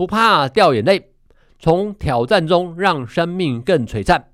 不怕掉眼泪，从挑战中让生命更璀璨，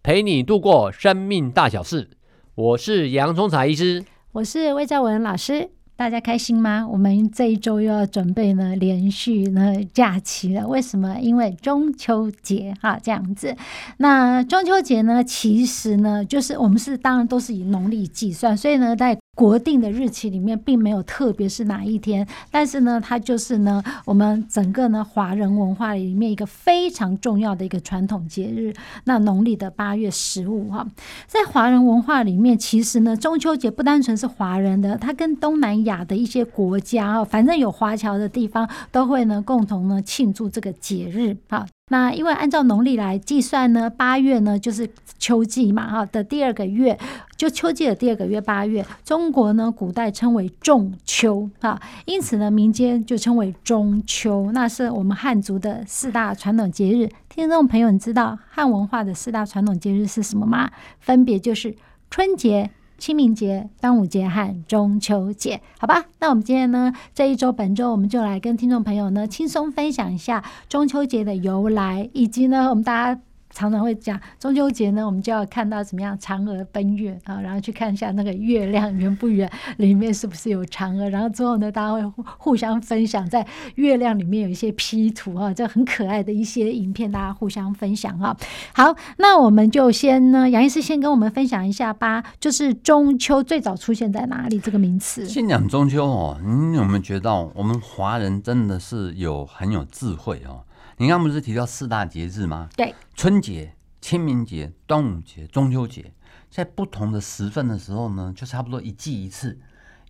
陪你度过生命大小事。我是洋葱茶医师，我是魏兆文老师。大家开心吗？我们这一周又要准备呢连续呢假期了。为什么？因为中秋节哈，这样子。那中秋节呢，其实呢，就是我们是当然都是以农历计算，所以呢，在国定的日期里面并没有特别是哪一天，但是呢，它就是呢，我们整个呢华人文化里面一个非常重要的一个传统节日。那农历的八月十五哈，在华人文化里面，其实呢，中秋节不单纯是华人的，它跟东南亚的一些国家啊，反正有华侨的地方都会呢共同呢庆祝这个节日啊。那因为按照农历来计算呢，八月呢就是秋季嘛哈的第二个月，就秋季的第二个月八月，中国呢古代称为仲秋啊，因此呢民间就称为中秋，那是我们汉族的四大传统节日。听众朋友，你知道汉文化的四大传统节日是什么吗？分别就是春节。清明节、端午节和中秋节，好吧？那我们今天呢，这一周、本周，我们就来跟听众朋友呢，轻松分享一下中秋节的由来，以及呢，我们大家。常常会讲中秋节呢，我们就要看到怎么样嫦娥奔月啊，然后去看一下那个月亮圆不圆，里面是不是有嫦娥，然后之后呢，大家会互相分享在月亮里面有一些 P 图啊，这很可爱的一些影片，大家互相分享哈。好，那我们就先呢，杨医师先跟我们分享一下吧，就是中秋最早出现在哪里这个名词？先讲中秋哦，你有没有觉得我们华人真的是有很有智慧哦？你刚刚不是提到四大节日吗？对，春节、清明节、端午节、中秋节，在不同的时份的时候呢，就差不多一季一次。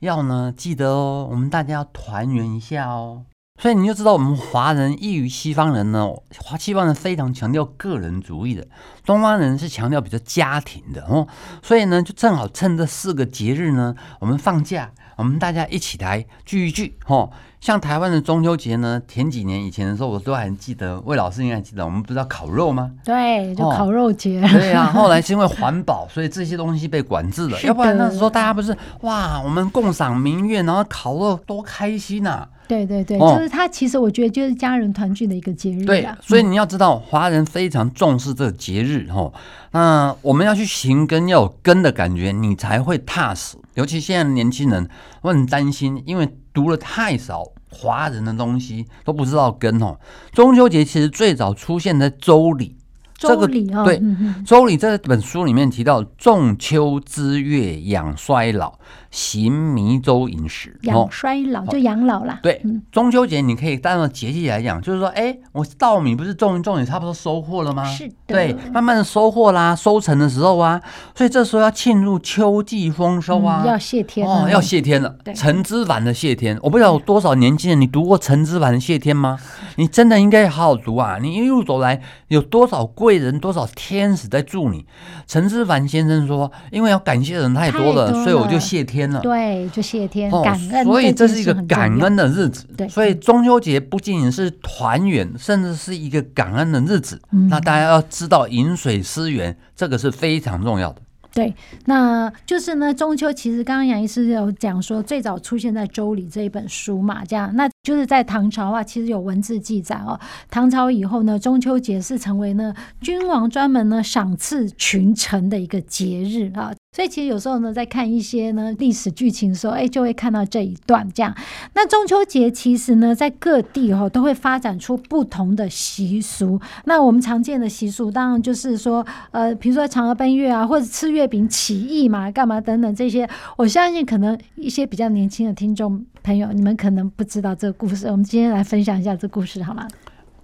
要呢记得哦，我们大家要团圆一下哦。所以你就知道，我们华人异于西方人呢，华西方人非常强调个人主义的，东方人是强调比较家庭的哦。所以呢，就正好趁这四个节日呢，我们放假，我们大家一起来聚一聚吼。像台湾的中秋节呢，前几年以前的时候，我都还记得，魏老师应该记得，我们不是要烤肉吗？对，就烤肉节。哦、对啊，后来是因为环保，所以这些东西被管制了。要不然那时候大家不是哇，我们共赏明月，然后烤肉多开心呐、啊！对对对，就是他。其实我觉得就是家人团聚的一个节日。对，所以你要知道，华人非常重视这个节日哦。那我们要去寻根，要有根的感觉，你才会踏实。尤其现在的年轻人，我很担心，因为。读了太少华人的东西，都不知道根哦。中秋节其实最早出现在《周礼》。这个对，《周礼》这本书里面提到“仲秋之月，养衰老，行弥周饮食”。养衰老就养老啦。对，中秋节你可以当做节气来讲，就是说，哎，我稻米不是种一种也差不多收获了吗？是的。对，慢慢的收获啦，收成的时候啊，所以这时候要庆祝秋季丰收啊，要谢天哦，要谢天了。陈之凡的谢天，我不知道有多少年轻人你读过陈之凡的谢天吗？你真的应该好好读啊！你一路走来有多少贵？贵人多少天使在助你？陈之凡先生说：“因为要感谢的人太多了，多了所以我就谢天了。”对，就谢天，感恩。所以这是一个感恩的日子。对，所以中秋节不仅仅是团圆，甚至是一个感恩的日子。嗯、那大家要知道饮水思源，这个是非常重要的。对，那就是呢，中秋其实刚刚杨医师有讲说，最早出现在《周礼》这一本书嘛，这样，那就是在唐朝啊，其实有文字记载哦。唐朝以后呢，中秋节是成为呢君王专门呢赏赐群臣的一个节日啊。所以其实有时候呢，在看一些呢历史剧情的时候，哎，就会看到这一段这样。那中秋节其实呢，在各地哈都会发展出不同的习俗。那我们常见的习俗，当然就是说，呃，比如说嫦娥奔月啊，或者吃月饼起义嘛，干嘛等等这些。我相信可能一些比较年轻的听众朋友，你们可能不知道这个故事。我们今天来分享一下这个故事，好吗？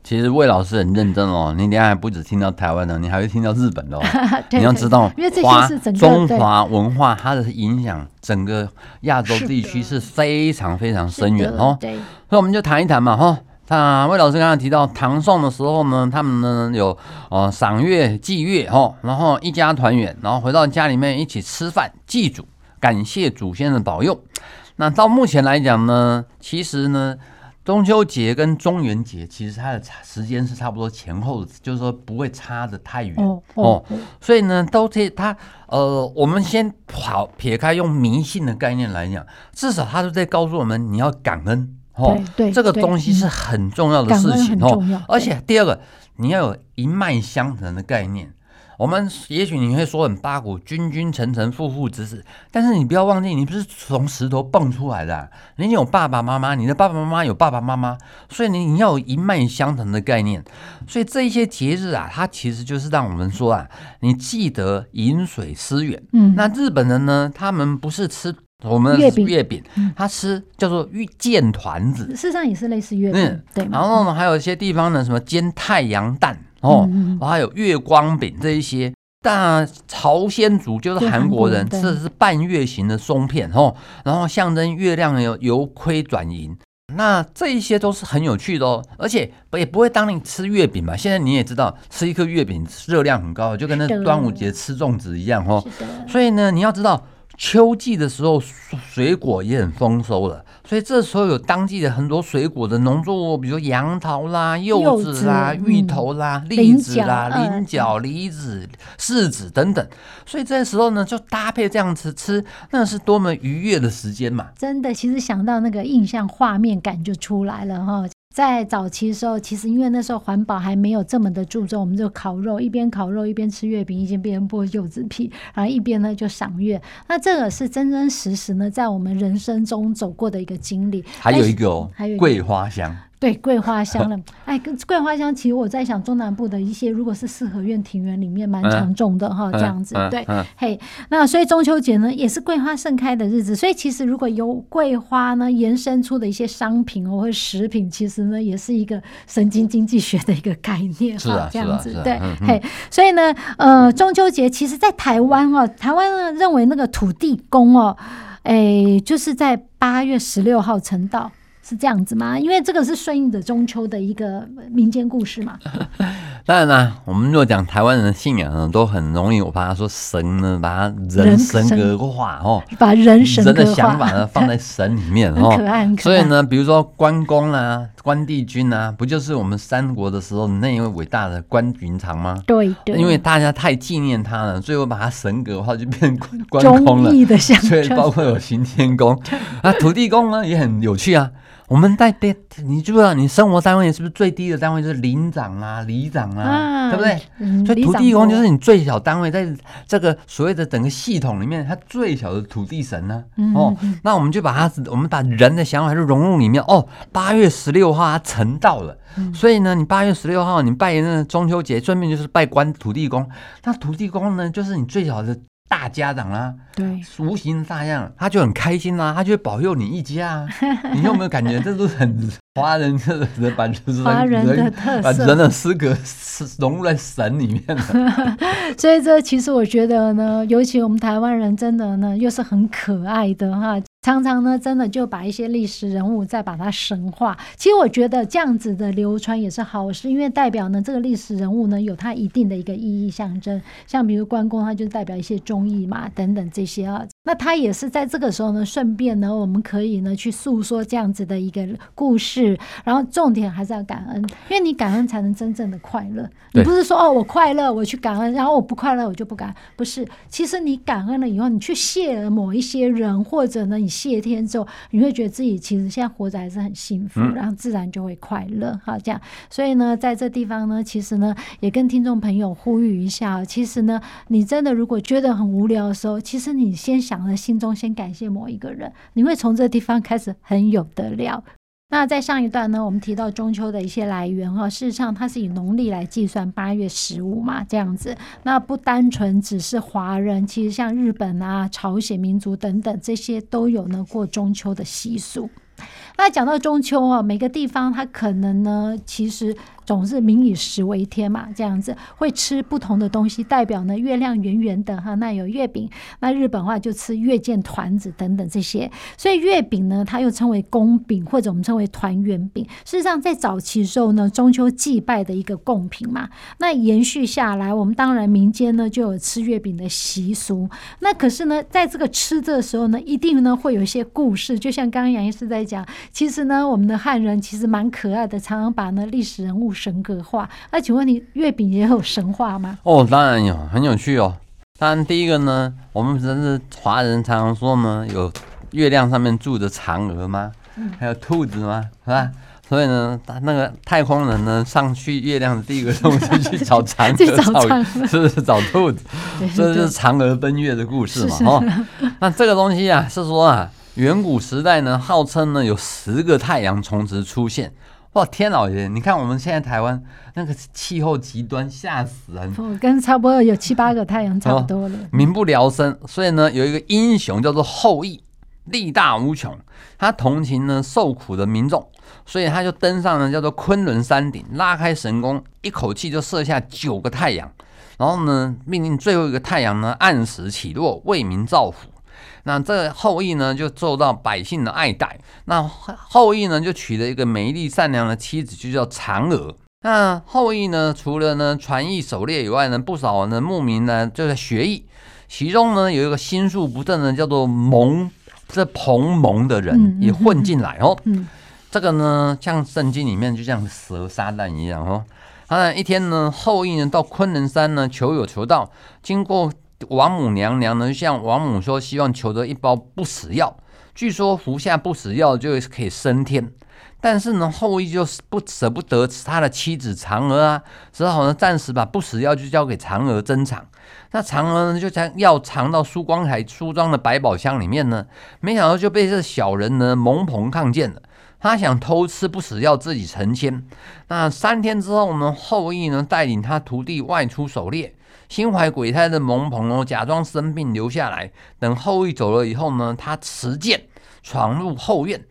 其实魏老师很认真哦，你等下还不止听到台湾的，你还会听到日本的哦。你要知道，华中华文化它的影响，整个亚洲地区是非常非常深远哦。所以我们就谈一谈嘛哈。那魏老师刚刚提到唐宋的时候呢，他们呢有呃赏月祭月哈，然后一家团圆，然后回到家里面一起吃饭祭祖，感谢祖先的保佑。那到目前来讲呢，其实呢。中秋节跟中元节其实它的时间是差不多前后，就是说不会差的太远哦，哦，所以呢，都这它呃，我们先跑撇开用迷信的概念来讲，至少它都在告诉我们你要感恩哦，对，这个东西是很重要的事情哦，而且第二个你要有一脉相承的概念。我们也许你会说很八股，君君臣臣，父父子子，但是你不要忘记，你不是从石头蹦出来的，啊，你有爸爸妈妈，你的爸爸妈妈有爸爸妈妈，所以你你要有一脉相承的概念。所以这一些节日啊，它其实就是让我们说啊，你记得饮水思源。嗯，那日本人呢，他们不是吃我们的月饼，月饼，他吃叫做玉煎团子，事实上也是类似月饼，嗯，对。然后呢，还有一些地方呢，什么煎太阳蛋。哦，还有月光饼这一些，但朝鲜族就是韩国人，吃的是半月形的松片哦，然后象征月亮由由亏转盈，那这一些都是很有趣的哦，而且也不会当你吃月饼嘛。现在你也知道，吃一颗月饼热量很高，就跟那端午节吃粽子一样哦。所以呢，你要知道。秋季的时候，水果也很丰收了，所以这时候有当季的很多水果的农作物，比如杨桃啦、柚子啦、子芋头啦、嗯、栗子啦、菱角、梨子、柿子等等，所以这时候呢，就搭配这样子吃，那是多么愉悦的时间嘛！真的，其实想到那个印象画面感就出来了哈。在早期的时候，其实因为那时候环保还没有这么的注重，我们就烤肉，一边烤肉一边吃月饼，一边剥柚子皮，然后一边呢就赏月。那这个是真真实实呢，在我们人生中走过的一个经历。还有一个哦，还有桂花香。对，桂花香了，哎，桂花香，其实我在想，中南部的一些，如果是四合院庭园里面蛮常种的哈，这样子，对，嘿，那所以中秋节呢，也是桂花盛开的日子，所以其实如果由桂花呢延伸出的一些商品哦或者食品，其实呢也是一个神经经济学的一个概念，是啊，这样子，对，嘿，所以呢，呃，中秋节其实，在台湾哦，台湾呢认为那个土地公哦，哎，就是在八月十六号成道。是这样子吗？因为这个是顺应着中秋的一个民间故事嘛。当然啦，我们若讲台湾人的信仰呢，都很容易，我怕他说神呢，把他人神格化哦，把人神人的想法呢放在神里面哦。可爱，所以呢，比如说关公啊、关帝君啊，不就是我们三国的时候那一位伟大的关云长吗？对对。因为大家太纪念他了，最后把他神格化，就变关关公了。所以包括有行天宫啊，土地公呢也很有趣啊。我们在对，你知不知道？你生活单位是不是最低的单位就是邻长啊、里长啊，啊对不对？嗯、所以土地公就是你最小单位，在这个所谓的整个系统里面，它最小的土地神呢、啊。嗯、哦，那我们就把它，我们把人的想法就融入里面。哦，八月十六号它成道了，嗯、所以呢，你八月十六号你拜那个中秋节，顺便就是拜关土地公。那土地公呢，就是你最小的。大家长啦、啊，对，无形的大样，他就很开心啦、啊，他就会保佑你一家、啊。你有没有感觉，这都是很华人的把华人的特色，把人的诗歌融入在神里面 所以这其实我觉得呢，尤其我们台湾人真的呢，又是很可爱的哈。常常呢，真的就把一些历史人物再把它神化。其实我觉得这样子的流传也是好事，因为代表呢，这个历史人物呢有它一定的一个意义象征。像比如关公，他就代表一些忠义嘛，等等这些啊。那他也是在这个时候呢，顺便呢，我们可以呢去诉说这样子的一个故事。然后重点还是要感恩，因为你感恩才能真正的快乐。你不是说哦，我快乐我去感恩，然后我不快乐我就不感恩。不是，其实你感恩了以后，你去谢了某一些人，或者呢你。谢天之后，你会觉得自己其实现在活着还是很幸福，然后自然就会快乐。好，这样，所以呢，在这地方呢，其实呢，也跟听众朋友呼吁一下，其实呢，你真的如果觉得很无聊的时候，其实你先想着心中先感谢某一个人，你会从这地方开始很有得了。那在上一段呢，我们提到中秋的一些来源哈，事实上它是以农历来计算，八月十五嘛，这样子。那不单纯只是华人，其实像日本啊、朝鲜民族等等这些都有呢过中秋的习俗。那讲到中秋啊，每个地方它可能呢，其实总是民以食为天嘛，这样子会吃不同的东西，代表呢月亮圆圆的哈，那有月饼，那日本话就吃月见团子等等这些，所以月饼呢，它又称为宫饼或者我们称为团圆饼。事实上，在早期的时候呢，中秋祭拜的一个贡品嘛，那延续下来，我们当然民间呢就有吃月饼的习俗。那可是呢，在这个吃的时候呢，一定呢会有一些故事，就像刚刚杨医师在讲，其实呢，我们的汉人其实蛮可爱的，常常把呢历史人物。神格化，那请问你月饼也有神话吗？哦，当然有，很有趣哦。当然，第一个呢，我们不是华人常常说呢，有月亮上面住着嫦娥吗？还有兔子吗？是吧？所以呢，那个太空人呢，上去月亮的第一个任务是去找嫦娥，去 找嫦娥，是是找兔子，这就是嫦娥奔月的故事嘛？哦，那这个东西啊，是说啊，远古时代呢，号称呢有十个太阳同时出现。哇，天老爷！你看我们现在台湾那个气候极端，吓死人。我跟差不多有七八个太阳差不多了，民不聊生。所以呢，有一个英雄叫做后羿，力大无穷。他同情呢受苦的民众，所以他就登上了叫做昆仑山顶，拉开神弓，一口气就射下九个太阳，然后呢，命令最后一个太阳呢按时起落，为民造福。那这后羿呢，就受到百姓的爱戴。那后羿呢，就娶了一个美丽善良的妻子，就叫嫦娥。那后羿呢，除了呢传艺狩猎以外呢，不少呢牧民呢就在学艺。其中呢，有一个心术不正的，叫做蒙，这彭蒙的人也混进来哦。嗯嗯嗯、这个呢，像圣经里面就像蛇撒旦一样哦。当然，一天呢，后羿呢到昆仑山呢求友求道，经过。王母娘娘呢，向王母说，希望求得一包不死药。据说服下不死药就可以升天。但是呢，后羿就不舍不得他的妻子嫦娥啊，只好呢暂时把不死药就交给嫦娥珍藏。那嫦娥呢就将药藏到梳光台梳妆的百宝箱里面呢，没想到就被这小人呢蒙朋看见了。他想偷吃不死药自己成仙。那三天之后呢，后羿呢带领他徒弟外出狩猎。心怀鬼胎的蒙朋哦，假装生病留下来。等后羿走了以后呢，他持剑闯入后院，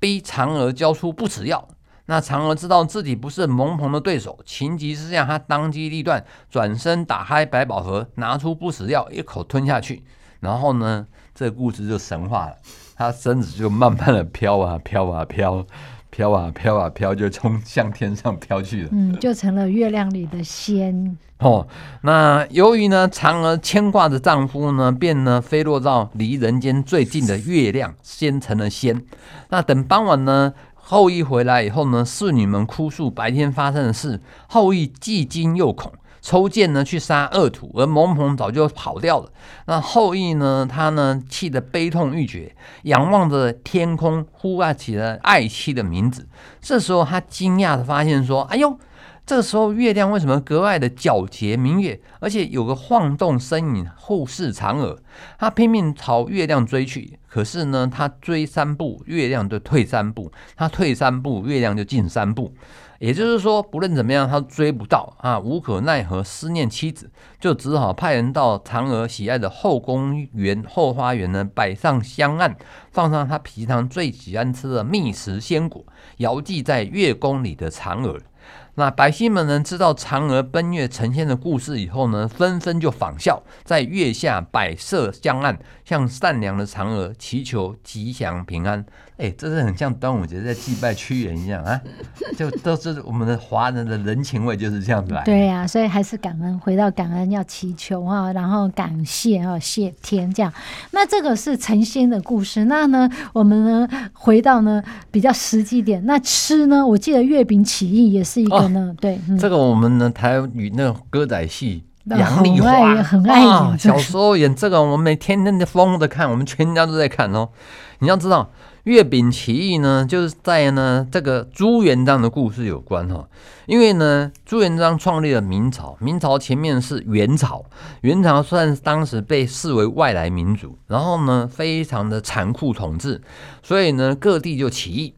逼嫦娥交出不死药。那嫦娥知道自己不是蒙朋的对手，情急之下，他当机立断，转身打开百宝盒，拿出不死药，一口吞下去。然后呢，这故事就神话了，他身子就慢慢的飘啊飘啊飘。飘啊飘啊飘，就冲向天上飘去了。嗯，就成了月亮里的仙。哦，那由于呢，嫦娥牵挂着丈夫呢，便呢飞落到离人间最近的月亮，先成了仙。那等傍晚呢，后羿回来以后呢，侍女们哭诉白天发生的事，后羿既惊又恐。抽剑呢去杀恶徒，而蒙鹏早就跑掉了。那后羿呢？他呢气得悲痛欲绝，仰望着天空，呼唤起了爱妻的名字。这时候他惊讶的发现说：“哎呦，这个时候月亮为什么格外的皎洁明月，而且有个晃动身影护视嫦娥？他拼命朝月亮追去，可是呢，他追三步，月亮就退三步；他退三步，月亮就进三步。”也就是说，不论怎么样，他追不到啊，无可奈何，思念妻子，就只好派人到嫦娥喜爱的后宫园后花园呢，摆上香案，放上他平常最喜欢吃的蜜食鲜果，遥祭在月宫里的嫦娥。那百姓们呢，知道嫦娥奔月成仙的故事以后呢，纷纷就仿效，在月下摆设香案，向善良的嫦娥祈求吉祥平安。哎，这是很像端午节在祭拜屈原一样啊，就都是我们的华人的人情味就是这样子来。对呀、啊，所以还是感恩，回到感恩要祈求啊，然后感谢啊，谢天这样。那这个是成仙的故事。那呢，我们呢回到呢比较实际点，那吃呢，我记得月饼起义也是一个呢，哦、对，嗯、这个我们呢台语那个歌仔戏。杨丽花很爱演、啊，小时候演这个，我们每天天的疯的看，我们全家都在看哦。你要知道，月饼起义呢，就是在呢这个朱元璋的故事有关哈。因为呢，朱元璋创立了明朝，明朝前面是元朝，元朝算当时被视为外来民族，然后呢非常的残酷统治，所以呢各地就起义。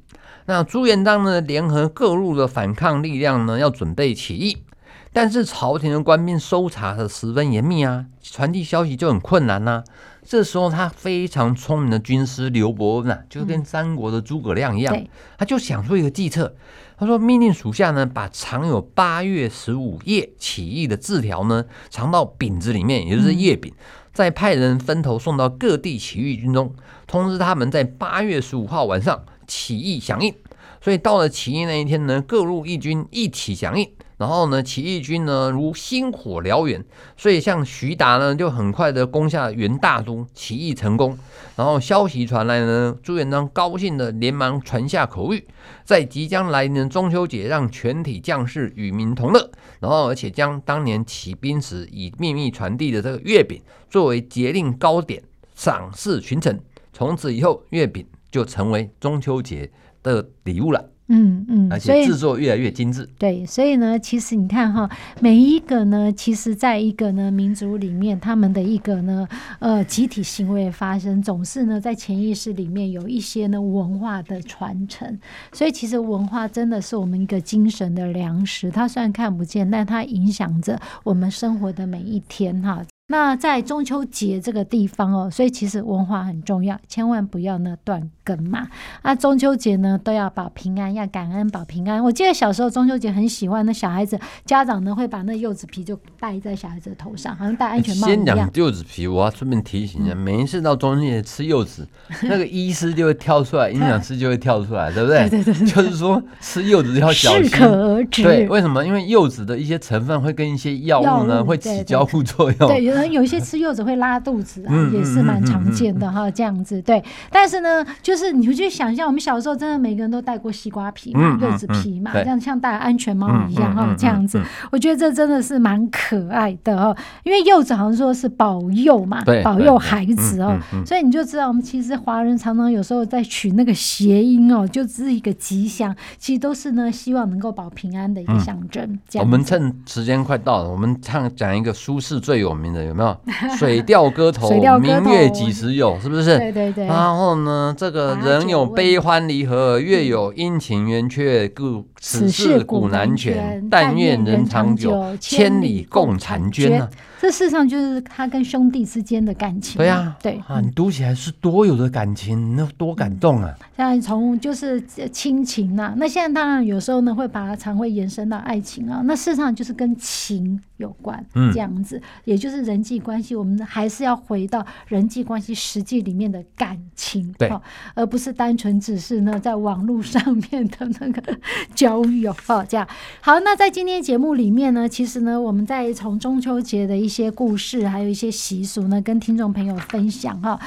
那朱元璋呢联合各路的反抗力量呢，要准备起义。但是朝廷的官兵搜查的十分严密啊，传递消息就很困难呐、啊。这时候他非常聪明的军师刘伯温啊，就跟三国的诸葛亮一样，嗯、他就想出一个计策。他说：“命令属下呢，把藏有八月十五夜起义的字条呢，藏到饼子里面，也就是月饼，再派人分头送到各地起义军中，通知他们在八月十五号晚上起义响应。所以到了起义那一天呢，各路义军一起响应。”然后呢，起义军呢如星火燎原，所以像徐达呢就很快的攻下元大都，起义成功。然后消息传来呢，朱元璋高兴的连忙传下口谕，在即将来临的中秋节，让全体将士与民同乐。然后而且将当年起兵时以秘密传递的这个月饼作为节令糕点，赏赐群臣。从此以后，月饼就成为中秋节的礼物了。嗯嗯，而且制作越来越精致。对，所以呢，其实你看哈，每一个呢，其实在一个呢民族里面，他们的一个呢，呃，集体行为发生，总是呢在潜意识里面有一些呢文化的传承。所以其实文化真的是我们一个精神的粮食，它虽然看不见，但它影响着我们生活的每一天哈。那在中秋节这个地方哦，所以其实文化很重要，千万不要呢断根嘛。那中秋节呢都要保平安，要感恩保平安。我记得小时候中秋节很喜欢，那小孩子家长呢会把那柚子皮就戴在小孩子的头上，好像戴安全帽一样。先讲柚子皮，我要顺便提醒一下，每一次到中秋节吃柚子，那个医师就会跳出来，营养师就会跳出来，对不对？对对对，就是说吃柚子要小心，适可而止。对，为什么？因为柚子的一些成分会跟一些药物呢会起交互作用。对，有。有一些吃柚子会拉肚子啊，也是蛮常见的哈，这样子对。但是呢，就是你会去想象，我们小时候真的每个人都带过西瓜皮嘛、柚子皮嘛，这样像戴安全帽一样哈，这样子。我觉得这真的是蛮可爱的哦，因为柚子好像说是保佑嘛，保佑孩子哦，所以你就知道我们其实华人常常有时候在取那个谐音哦，就只是一个吉祥，其实都是呢希望能够保平安的一个象征。我们趁时间快到了，我们唱讲一个苏轼最有名的有没有？水调歌头，明月几时有？是不是？对对对。然后呢，这个人有悲欢离合，月有阴晴圆缺，故此事古难全。但愿人长久，千里共婵娟啊。这事实上就是他跟兄弟之间的感情。对啊，对啊，你读起来是多有的感情，那多感动啊！像从就是亲情呐，那现在当然有时候呢会把它常会延伸到爱情啊，那事实上就是跟情有关，这样子，也就是人际关系，我们还是要回到人际关系实际里面的感情，对，而不是单纯只是呢在网络上面的那个 交友，哦，这样好。那在今天节目里面呢，其实呢，我们在从中秋节的一一些故事，还有一些习俗呢，跟听众朋友分享哈。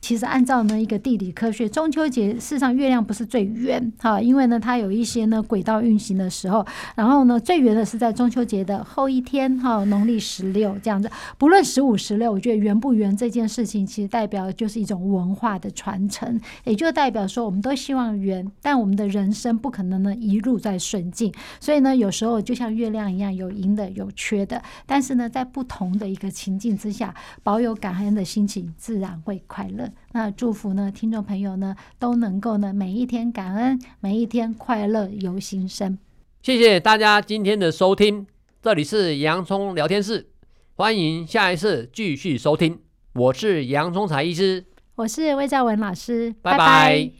其实按照呢一个地理科学，中秋节事实上月亮不是最圆哈，因为呢它有一些呢轨道运行的时候，然后呢最圆的是在中秋节的后一天哈，农历十六这样子。不论十五十六，我觉得圆不圆这件事情，其实代表就是一种文化的传承，也就代表说我们都希望圆，但我们的人生不可能呢一路在顺境，所以呢有时候就像月亮一样有阴的有缺的，但是呢在不同的一个情境之下，保有感恩的心情，自然会快乐。那祝福呢，听众朋友呢都能够呢每一天感恩，每一天快乐由心生。谢谢大家今天的收听，这里是洋葱聊天室，欢迎下一次继续收听。我是洋葱才医师，我是魏兆文老师，拜拜。拜拜。